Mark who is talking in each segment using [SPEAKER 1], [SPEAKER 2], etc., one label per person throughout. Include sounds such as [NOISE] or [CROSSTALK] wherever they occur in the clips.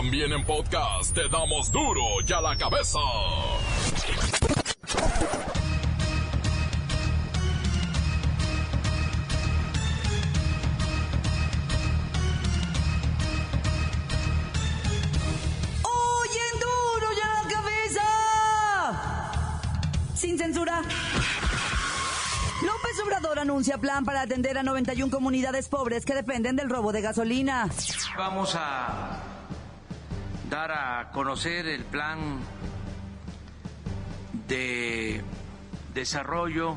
[SPEAKER 1] También en podcast te damos duro y a la cabeza.
[SPEAKER 2] anuncia plan para atender a 91 comunidades pobres que dependen del robo de gasolina.
[SPEAKER 3] Vamos a dar a conocer el plan de desarrollo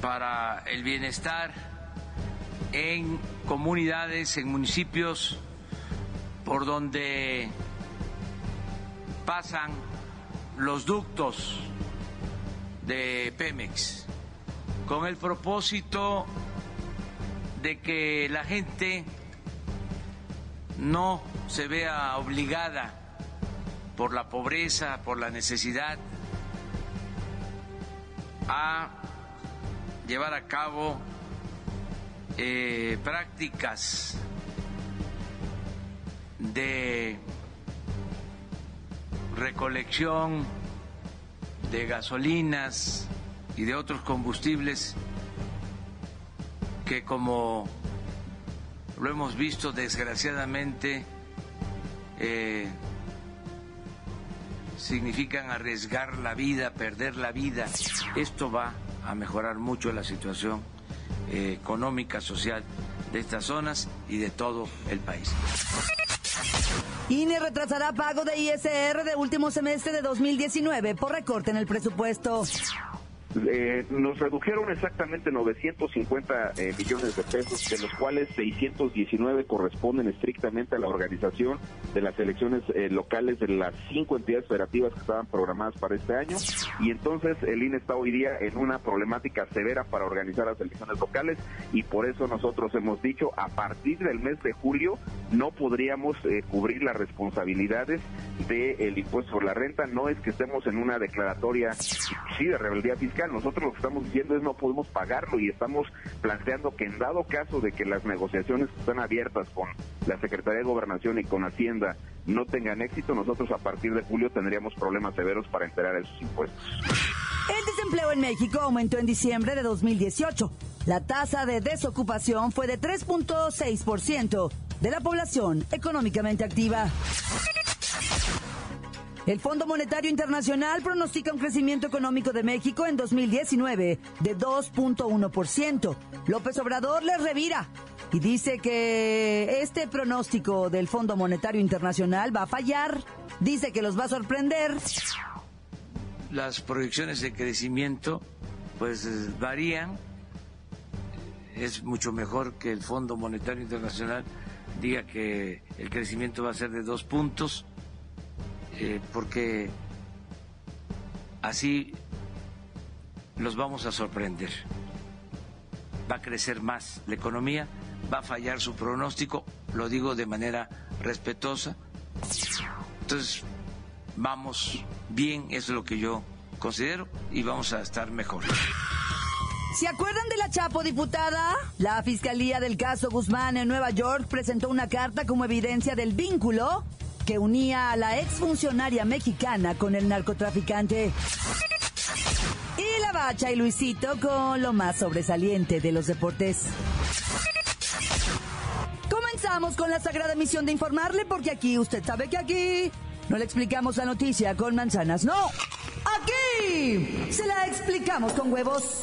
[SPEAKER 3] para el bienestar en comunidades, en municipios por donde pasan los ductos de Pemex con el propósito de que la gente no se vea obligada por la pobreza, por la necesidad, a llevar a cabo eh, prácticas de recolección de gasolinas, y de otros combustibles que como lo hemos visto desgraciadamente eh, significan arriesgar la vida, perder la vida. Esto va a mejorar mucho la situación eh, económica, social de estas zonas y de todo el país.
[SPEAKER 2] INE retrasará pago de ISR de último semestre de 2019 por recorte en el presupuesto.
[SPEAKER 4] Eh, nos redujeron exactamente 950 eh, millones de pesos, de los cuales 619 corresponden estrictamente a la organización de las elecciones eh, locales de las cinco entidades federativas que estaban programadas para este año. Y entonces el INE está hoy día en una problemática severa para organizar las elecciones locales y por eso nosotros hemos dicho a partir del mes de julio no podríamos cubrir las responsabilidades del impuesto por la renta. No es que estemos en una declaratoria sí de rebeldía fiscal nosotros lo que estamos diciendo es no podemos pagarlo y estamos planteando que en dado caso de que las negociaciones están abiertas con la Secretaría de Gobernación y con Hacienda no tengan éxito, nosotros a partir de julio tendríamos problemas severos para enterar esos impuestos.
[SPEAKER 2] El desempleo en México aumentó en diciembre de 2018. La tasa de desocupación fue de 3.6% de la población económicamente activa. El Fondo Monetario Internacional pronostica un crecimiento económico de México en 2019 de 2.1%. López Obrador le revira y dice que este pronóstico del Fondo Monetario Internacional va a fallar. Dice que los va a sorprender.
[SPEAKER 3] Las proyecciones de crecimiento pues varían. Es mucho mejor que el Fondo Monetario Internacional diga que el crecimiento va a ser de dos puntos eh, porque así los vamos a sorprender. Va a crecer más la economía, va a fallar su pronóstico, lo digo de manera respetuosa. Entonces, vamos bien, eso es lo que yo considero, y vamos a estar mejor.
[SPEAKER 2] ¿Se acuerdan de la Chapo diputada? La Fiscalía del caso Guzmán en Nueva York presentó una carta como evidencia del vínculo que unía a la exfuncionaria mexicana con el narcotraficante. Y la bacha y Luisito con lo más sobresaliente de los deportes. Comenzamos con la sagrada misión de informarle porque aquí, usted sabe que aquí no le explicamos la noticia con manzanas, no. Aquí se la explicamos con huevos.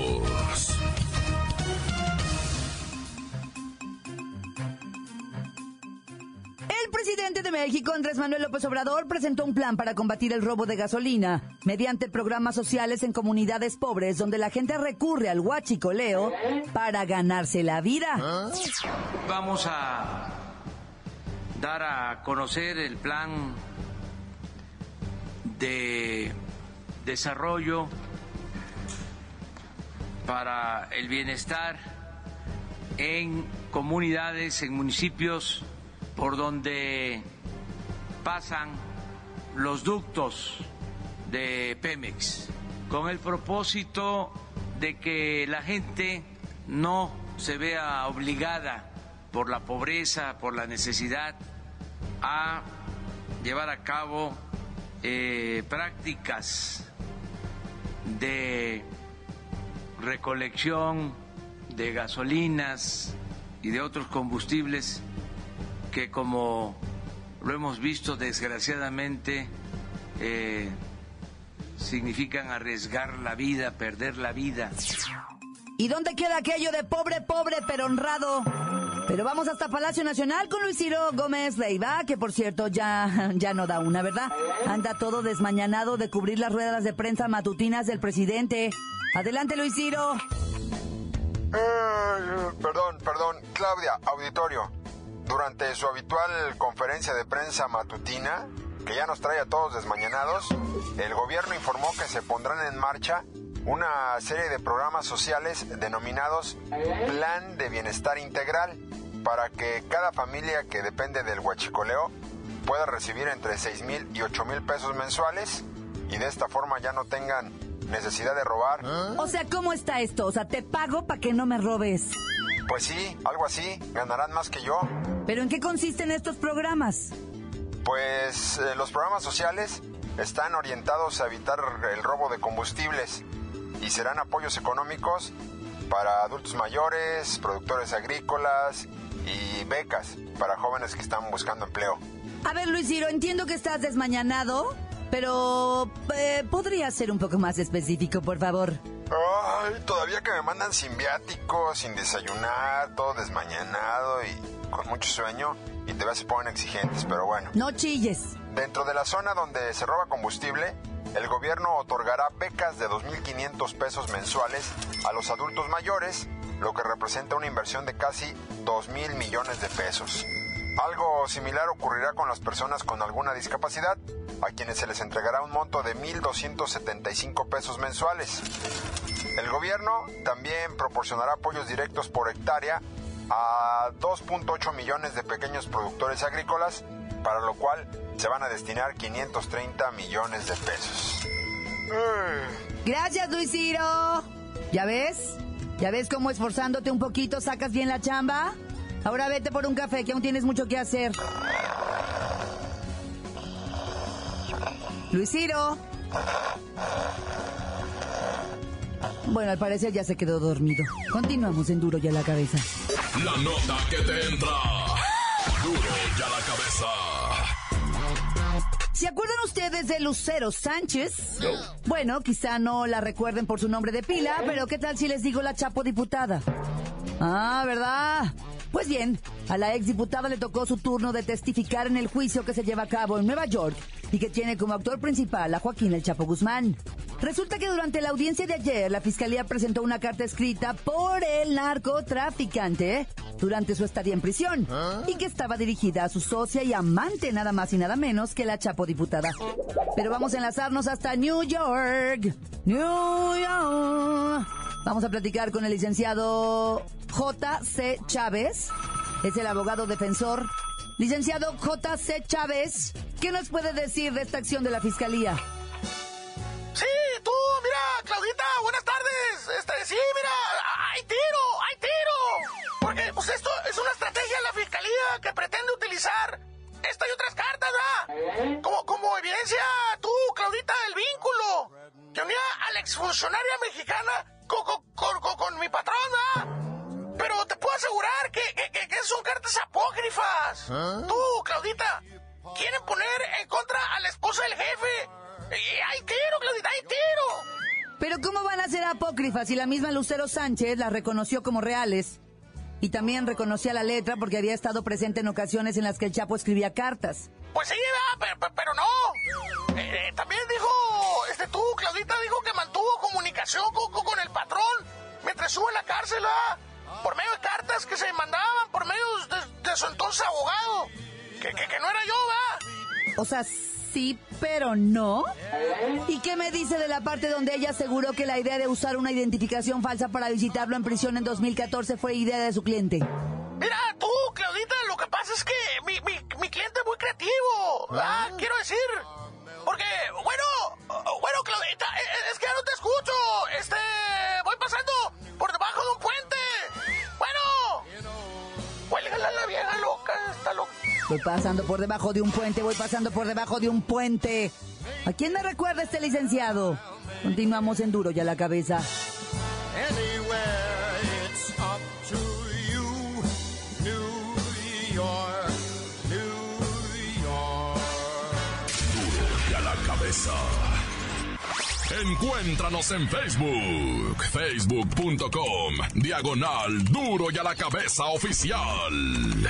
[SPEAKER 2] Presidente de México, Andrés Manuel López Obrador, presentó un plan para combatir el robo de gasolina mediante programas sociales en comunidades pobres donde la gente recurre al huachicoleo para ganarse la vida.
[SPEAKER 3] Vamos a dar a conocer el plan de desarrollo, para el bienestar en comunidades, en municipios por donde pasan los ductos de Pemex, con el propósito de que la gente no se vea obligada por la pobreza, por la necesidad, a llevar a cabo eh, prácticas de recolección de gasolinas y de otros combustibles que como lo hemos visto desgraciadamente eh, significan arriesgar la vida, perder la vida.
[SPEAKER 2] ¿Y dónde queda aquello de pobre, pobre, pero honrado? Pero vamos hasta Palacio Nacional con Luis Ciro Gómez Leiva, que por cierto ya, ya no da una, ¿verdad? Anda todo desmañanado de cubrir las ruedas de prensa matutinas del presidente. Adelante, Luis Ciro.
[SPEAKER 5] Eh, perdón, perdón. Claudia, auditorio. Durante su habitual conferencia de prensa matutina, que ya nos trae a todos desmañanados, el gobierno informó que se pondrán en marcha una serie de programas sociales denominados Plan de Bienestar Integral para que cada familia que depende del huachicoleo pueda recibir entre 6 mil y 8 mil pesos mensuales y de esta forma ya no tengan necesidad de robar.
[SPEAKER 2] O sea, ¿cómo está esto? O sea, te pago para que no me robes.
[SPEAKER 5] Pues sí, algo así, ganarán más que yo.
[SPEAKER 2] ¿Pero en qué consisten estos programas?
[SPEAKER 5] Pues eh, los programas sociales están orientados a evitar el robo de combustibles y serán apoyos económicos para adultos mayores, productores agrícolas y becas para jóvenes que están buscando empleo.
[SPEAKER 2] A ver, Luis Ciro, entiendo que estás desmañanado, pero eh, podría ser un poco más específico, por favor.
[SPEAKER 5] Ay, todavía que me mandan sin viáticos, sin desayunar, todo desmañanado y con mucho sueño. Y te se ponen exigentes, pero bueno.
[SPEAKER 2] No chilles.
[SPEAKER 5] Dentro de la zona donde se roba combustible, el gobierno otorgará becas de 2.500 pesos mensuales a los adultos mayores, lo que representa una inversión de casi 2.000 millones de pesos. Algo similar ocurrirá con las personas con alguna discapacidad, a quienes se les entregará un monto de 1.275 pesos mensuales. El gobierno también proporcionará apoyos directos por hectárea a 2.8 millones de pequeños productores agrícolas, para lo cual se van a destinar 530 millones de pesos.
[SPEAKER 2] Gracias, Luis Ciro. ¿Ya ves? ¿Ya ves cómo esforzándote un poquito sacas bien la chamba? Ahora vete por un café, que aún tienes mucho que hacer. Luis Ciro. Bueno, al parecer ya se quedó dormido. Continuamos en Duro ya la cabeza.
[SPEAKER 1] La nota que te entra. Duro ya la cabeza.
[SPEAKER 2] ¿Se acuerdan ustedes de Lucero Sánchez? Bueno, quizá no la recuerden por su nombre de pila, pero ¿qué tal si les digo la Chapo diputada? Ah, ¿verdad? Pues bien, a la exdiputada le tocó su turno de testificar en el juicio que se lleva a cabo en Nueva York y que tiene como actor principal a Joaquín El Chapo Guzmán. Resulta que durante la audiencia de ayer, la fiscalía presentó una carta escrita por el narcotraficante durante su estadía en prisión y que estaba dirigida a su socia y amante nada más y nada menos que la Chapo diputada. Pero vamos a enlazarnos hasta New York. New York. Vamos a platicar con el licenciado J.C. Chávez. Es el abogado defensor. Licenciado J.C. Chávez, ¿qué nos puede decir de esta acción de la fiscalía?
[SPEAKER 6] Sí, tú, mira, Claudita, buenas tardes. Este, sí, mira, hay tiro, hay tiro. Porque, pues esto es una estrategia de la fiscalía que pretende utilizar esta y otras cartas, ¿verdad? Como, como evidencia, tú, Claudita, el vínculo que unía a la exfuncionaria mexicana con, con, mi patrón, ¿verdad? Pero te puedo asegurar que, que, son cartas apócrifas. Tú, Claudita, quieren poner en contra a la esposa del jefe. Y hay tiro, Claudita, hay tiro.
[SPEAKER 2] Pero ¿cómo van a ser apócrifas si la misma Lucero Sánchez las reconoció como reales? Y también reconocía la letra porque había estado presente en ocasiones en las que el Chapo escribía cartas.
[SPEAKER 6] Pues sí, pero, pero, no. Eh, eh, también dijo, este tú, Claudita, dijo que mantuvo comunicación con, con el patrón mientras estuvo en la cárcel, Por medio de cartas que se mandaban por medio de, su entonces abogado. Que, que, no era yo, ¿verdad?
[SPEAKER 2] O sea, sí, pero no. ¿Y qué me dice de la parte donde ella aseguró que la idea de usar una identificación falsa para visitarlo en prisión en 2014 fue idea de su cliente?
[SPEAKER 6] Mira, tú, Claudita, lo que pasa es que mi, mi, mi cliente es muy creativo. Ah, quiero decir. Porque, bueno, bueno, Claudita, es que ya no te escucho. Este, voy pasando por debajo de un puente. Bueno, cuélgala la vieja loca, está loca.
[SPEAKER 2] Voy pasando por debajo de un puente, voy pasando por debajo de un puente. ¿A quién me recuerda este licenciado? Continuamos en duro ya la cabeza.
[SPEAKER 1] Anywhere it's up to you, New York, New York. Duro y a la cabeza. Encuéntranos en Facebook, facebook.com, diagonal duro y a la cabeza oficial.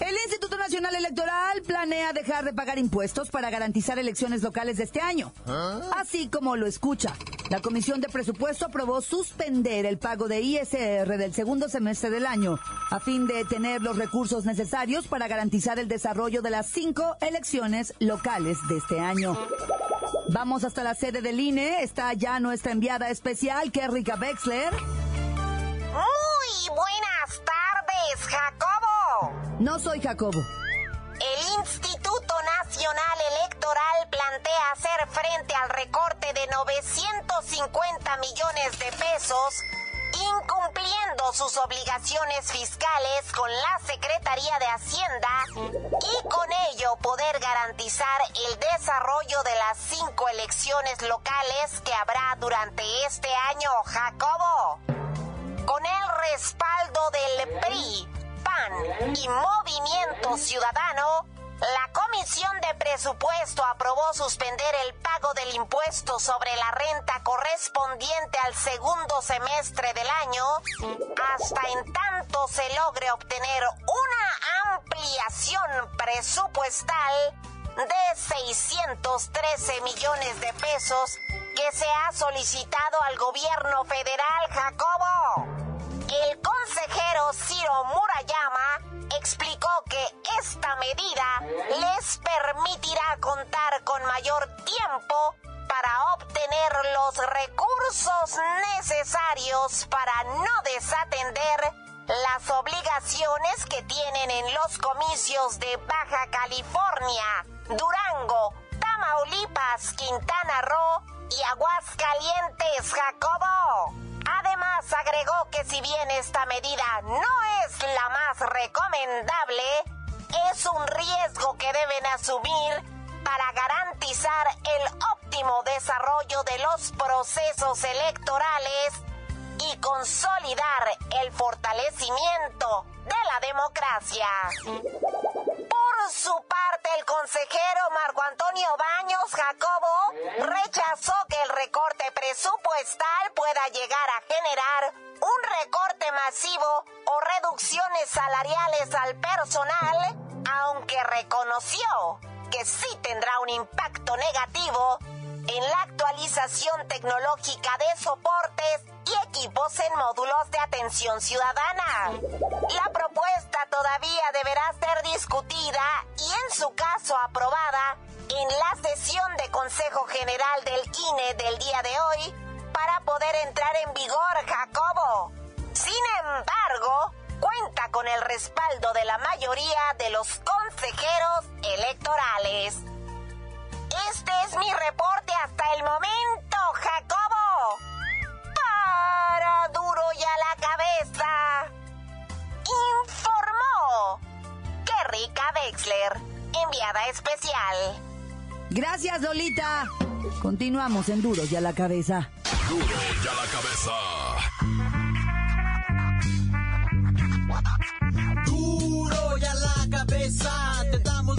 [SPEAKER 2] El Instituto Nacional Electoral planea dejar de pagar impuestos para garantizar elecciones locales de este año. Así como lo escucha, la Comisión de Presupuesto aprobó suspender el pago de ISR del segundo semestre del año a fin de tener los recursos necesarios para garantizar el desarrollo de las cinco elecciones locales de este año. Vamos hasta la sede del INE. Está ya nuestra enviada especial, Kerrika Wexler.
[SPEAKER 7] Muy buenas tardes, Jacobo.
[SPEAKER 2] No soy Jacobo.
[SPEAKER 7] El Instituto Nacional Electoral plantea hacer frente al recorte de 950 millones de pesos, incumpliendo sus obligaciones fiscales con la Secretaría de Hacienda y con ello poder garantizar el desarrollo de las cinco elecciones locales que habrá durante este año, Jacobo. Con el respaldo del PRI, Y Movimiento Ciudadano, la Comisión de Presupuesto aprobó suspender el pago del impuesto sobre la renta correspondiente al segundo semestre del año hasta en tanto se logre obtener una ampliación presupuestal de 613 millones de pesos que se ha solicitado al gobierno federal, Jacobo. El consejero Ciro Murayama explicó que esta medida les permitirá contar con mayor tiempo para obtener los recursos necesarios para no desatender las obligaciones que tienen en los comicios de Baja California, Durango, Tamaulipas, Quintana Roo y Aguascalientes, Jacobo. Agregó que si bien esta medida no es la más recomendable, es un riesgo que deben asumir para garantizar el óptimo desarrollo de los procesos electorales y consolidar el fortalecimiento de la democracia. Su parte, el consejero Marco Antonio Baños Jacobo rechazó que el recorte presupuestal pueda llegar a generar un recorte masivo o reducciones salariales al personal, aunque reconoció que sí tendrá un impacto negativo en la actualización tecnológica de soportes y equipos en módulos de atención ciudadana. La propuesta todavía deberá ser discutida y en su caso aprobada en la sesión de Consejo General del INE del día de hoy para poder entrar en vigor, Jacobo. Sin embargo, cuenta con el respaldo de la mayoría de los consejeros electorales. Este es mi reporte hasta el momento, Jacobo. Para duro y a la cabeza. Informó que Rica Wexler, enviada especial.
[SPEAKER 2] Gracias, Lolita. Continuamos en Duro y a la cabeza.
[SPEAKER 1] Duro y a la cabeza.
[SPEAKER 8] Duro y a la cabeza, te damos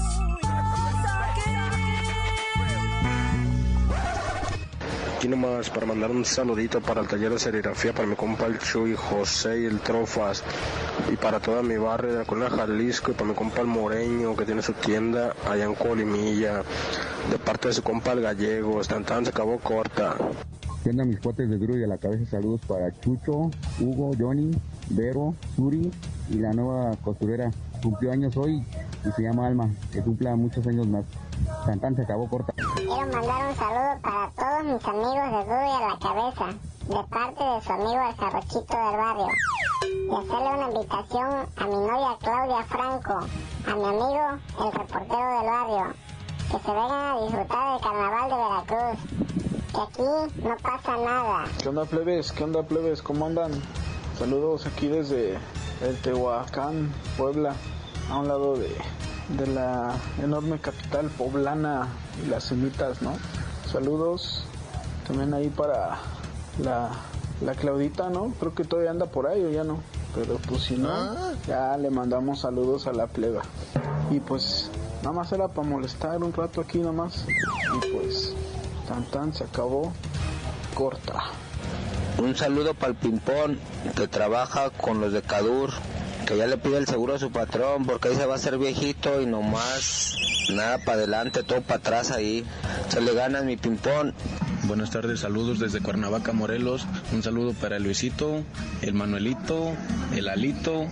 [SPEAKER 9] Aquí nomás para mandar un saludito para el taller de serigrafía, para mi compa el Chuy, José y el Trofas, y para toda mi barrio de la colonia Jalisco, y para mi compa el Moreño, que tiene su tienda allá en Colimilla, de parte de su compa el Gallego, tan se acabó corta.
[SPEAKER 10] ¿Qué onda mis cuates de duro y la cabeza? Saludos para Chucho, Hugo, Johnny, Vero, Suri y la nueva costurera. Cumplió años hoy y se llama Alma, que cumpla muchos años más. Tan se acabó corta.
[SPEAKER 11] Quiero mandar un saludo para todos mis amigos de Duro y a la cabeza, de parte de su amigo el Jarrochito del barrio. Y hacerle una invitación a mi novia Claudia Franco, a mi amigo el reportero del barrio, que se vengan a disfrutar del carnaval de Veracruz. Que aquí no pasa nada.
[SPEAKER 12] ¿Qué onda plebes? ¿Qué onda plebes? ¿Cómo andan? Saludos aquí desde el Tehuacán, Puebla, a un lado de, de la enorme capital poblana y las semitas, ¿no? Saludos también ahí para la, la Claudita, ¿no? Creo que todavía anda por ahí o ya no. Pero pues si no, ya le mandamos saludos a la pleba. Y pues nada más era para molestar un rato aquí nomás. Y pues tan tan se acabó corta.
[SPEAKER 13] Un saludo para el Pimpón que trabaja con los de Cadur, que ya le pide el seguro a su patrón porque ahí se va a hacer viejito y nomás nada para adelante, todo para atrás ahí. Se le gana mi Pimpón.
[SPEAKER 14] Buenas tardes, saludos desde Cuernavaca, Morelos. Un saludo para el Luisito, el Manuelito, el Alito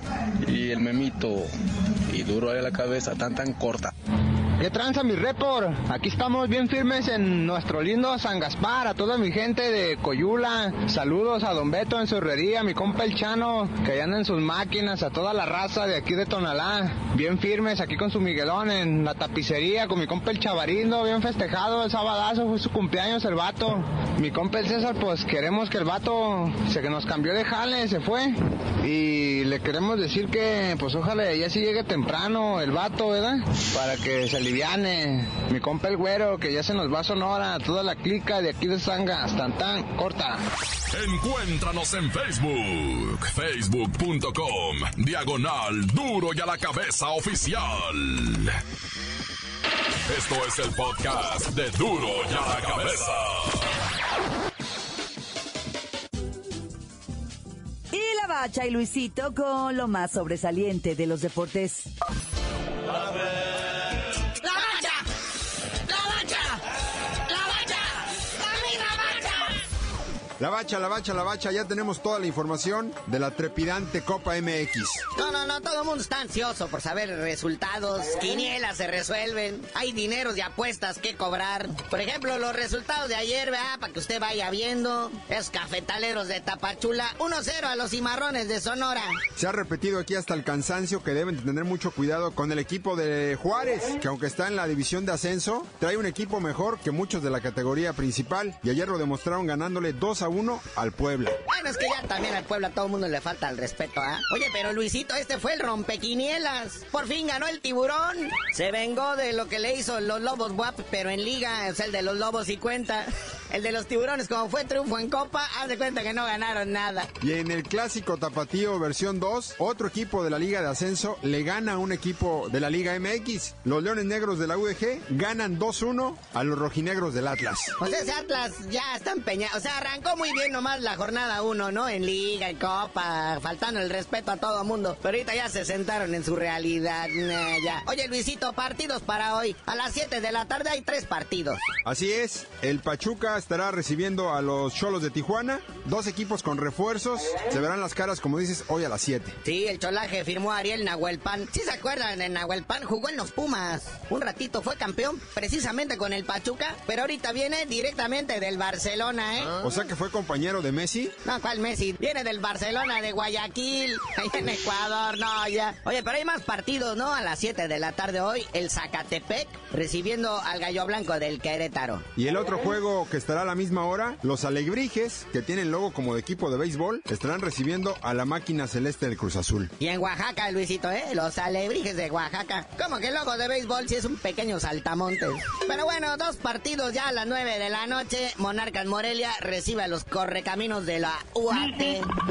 [SPEAKER 14] y el Memito. Y duro ahí la cabeza, tan tan corta.
[SPEAKER 15] ¿Qué tranza mi report? Aquí estamos bien firmes en nuestro lindo San Gaspar, a toda mi gente de Coyula. Saludos a Don Beto en su herrería, a mi compa el Chano, que allá anda en sus máquinas, a toda la raza de aquí de Tonalá. Bien firmes aquí con su Miguelón en la tapicería, con mi compa el Chavarindo, bien festejado el sabadazo, fue su cumpleaños el vato. Mi compa el César, pues queremos que el vato se que nos cambió de jale, se fue. Y le queremos decir que, pues ojalá ya sí llegue temprano el vato, ¿verdad? Para que se aliviane. Mi compa el güero, que ya se nos va a Sonora, toda la clica de aquí de Sangas, tan tan, corta.
[SPEAKER 1] Encuéntranos en Facebook, facebook.com, diagonal duro y a la cabeza oficial. Esto es el podcast de duro y a la cabeza.
[SPEAKER 2] Y la bacha y Luisito con lo más sobresaliente de los deportes.
[SPEAKER 8] ¡La bacha! La bacha, la bacha, la bacha,
[SPEAKER 5] ya tenemos toda la información de la trepidante Copa MX.
[SPEAKER 16] No, no, no, todo el mundo está ansioso por saber resultados. Quinielas se resuelven. Hay dineros de apuestas que cobrar. Por ejemplo, los resultados de ayer, ¿verdad? Para que usted vaya viendo. Es cafetaleros de Tapachula. 1-0 a los cimarrones de Sonora.
[SPEAKER 5] Se ha repetido aquí hasta el cansancio que deben de tener mucho cuidado con el equipo de Juárez, que aunque está en la división de ascenso, trae un equipo mejor que muchos de la categoría principal y ayer lo demostraron ganándole 2 a 1 al Puebla.
[SPEAKER 16] Bueno, es que ya también al pueblo a todo el mundo le falta el respeto, ¿ah? Oye, pero Luisito, este fue el rompequinielas. Por fin ganó el tiburón. Se vengó de lo que le hizo los Lobos Buap, pero en liga, es el de los Lobos y cuenta. El de los tiburones, como fue triunfo en Copa, haz de cuenta que no ganaron nada.
[SPEAKER 5] Y en el clásico tapatío versión 2, otro equipo de la Liga de Ascenso le gana a un equipo de la Liga MX. Los Leones Negros de la UDG ganan 2-1 a los rojinegros del Atlas.
[SPEAKER 16] O sea, ese Atlas ya está empeñado. O sea, arrancó muy bien nomás la jornada 1, ¿no? En Liga, en Copa, faltando el respeto a todo mundo. Pero ahorita ya se sentaron en su realidad. nah, ya. Oye, Luisito, partidos para hoy. A las 7 de la tarde hay tres partidos.
[SPEAKER 5] Así es, el Pachuca estará recibiendo a los Cholos de Tijuana, dos equipos con refuerzos, se verán las caras como dices hoy a las 7.
[SPEAKER 16] Sí, el cholaje firmó a Ariel Nahuelpan. ¿Sí se acuerdan? En Nahuelpan jugó en los Pumas. Un ratito fue campeón precisamente con el Pachuca, pero ahorita viene directamente del Barcelona, ¿eh?
[SPEAKER 5] O sea que fue compañero de Messi.
[SPEAKER 16] No, ¿cuál Messi? Viene del Barcelona de Guayaquil, [LAUGHS] ahí en Ecuador, no, ya. Oye, pero hay más partidos, ¿no? A las 7 de la tarde hoy, el Zacatepec recibiendo al Gallo Blanco del Querétaro.
[SPEAKER 5] Y el otro juego que estará a la misma hora, los Alebrijes, que tienen luego como de equipo de béisbol, estarán recibiendo a la máquina celeste del Cruz Azul.
[SPEAKER 16] Y en Oaxaca, Luisito, ¿eh? Los alebrijes de Oaxaca. Como que el logo de béisbol sí es un pequeño saltamontes. Pero bueno, dos partidos ya a las 9 de la noche. Monarcas Morelia recibe a los correcaminos de la UAT.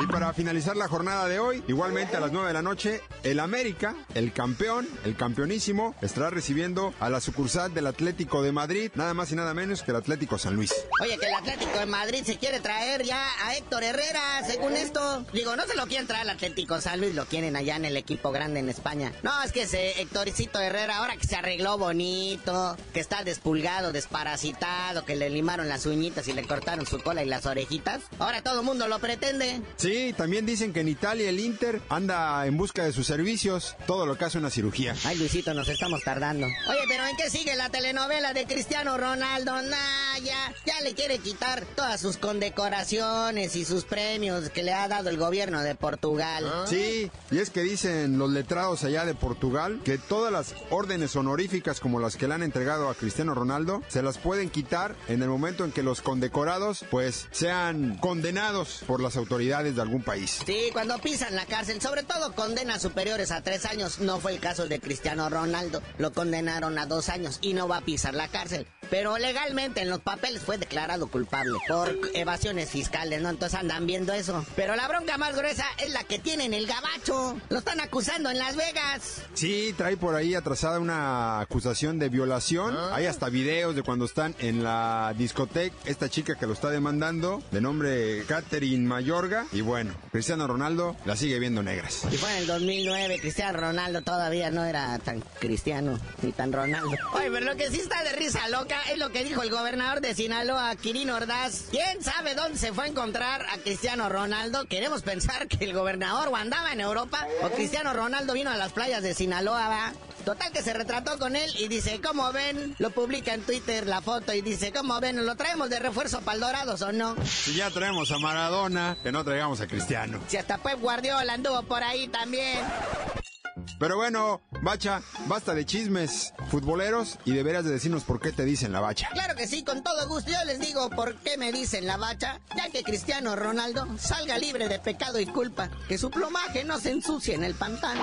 [SPEAKER 5] Y para finalizar la jornada de hoy, igualmente a las 9 de la noche, el América, el campeón, el campeonísimo, estará recibiendo a la sucursal del Atlético de Madrid, nada más y nada menos que el Atlético San Luis.
[SPEAKER 16] Oye, que el Atlético de Madrid se quiere traer ya a Héctor Herrera, según esto. Digo, no se lo quieren traer al Atlético San Luis, lo quieren allá en el equipo grande en España. No, es que ese Héctorcito Herrera, ahora que se arregló bonito, que está despulgado, desparasitado, que le limaron las uñitas y le cortaron su cola y las orejitas, ahora todo el mundo lo pretende.
[SPEAKER 5] Sí, también dicen que en Italia el Inter anda en busca de sus servicios, todo lo que hace una cirugía.
[SPEAKER 16] Ay, Luisito, nos estamos tardando. Oye, pero ¿en qué sigue la telenovela de Cristiano Ronaldo? Nah, ya, ya le quiere quitar todas sus condecoraciones y sus premios que le ha dado el gobierno de Portugal.
[SPEAKER 5] Sí, y es que dicen los letrados allá de Portugal que todas las órdenes honoríficas como las que le han entregado a Cristiano Ronaldo se las pueden quitar en el momento en que los condecorados pues sean condenados por las autoridades de algún país.
[SPEAKER 16] Sí, cuando pisan la cárcel, sobre todo condenas superiores a tres años, no fue el caso de Cristiano Ronaldo, lo condenaron a dos años y no va a pisar la cárcel. Pero legalmente en los papeles fue declarado culpable por evasiones fiscales, ¿no? Entonces andan viendo eso. Pero la bronca más gruesa es la que tiene en el gabacho. Lo están acusando en Las Vegas.
[SPEAKER 5] Sí, trae por ahí atrasada una acusación de violación. Hay hasta videos de cuando están en la discoteca. Esta chica que lo está demandando, de nombre Catherine Mayorga. Y bueno, Cristiano Ronaldo la sigue viendo negras.
[SPEAKER 16] Y fue en el 2009, Cristiano Ronaldo todavía no era tan cristiano ni tan Ronaldo. Oye, pero lo que sí está de risa loca es lo que dijo el gobernador de Sinaloa, Quirino Ordaz. ¿Quién sabe dónde se fue a encontrar a Cristiano Ronaldo? Queremos pensar que el gobernador o andaba en Europa o Cristiano Ronaldo vino a las playas de Sinaloa, ¿va? Total que se retrató con él y dice, ¿cómo ven? Lo publica en Twitter la foto y dice, ¿cómo ven? ¿Lo traemos de refuerzo para el Dorados o no?
[SPEAKER 5] Si ya traemos a Maradona, que no traigamos a Cristiano.
[SPEAKER 16] Si hasta Pep Guardiola anduvo por ahí también.
[SPEAKER 5] Pero bueno, Bacha, basta de chismes futboleros y deberás de decirnos por qué te dicen la bacha.
[SPEAKER 16] Claro que sí, con todo gusto. Yo les digo por qué me dicen la bacha, ya que Cristiano Ronaldo salga libre de pecado y culpa, que su plumaje no se ensucie en el pantano.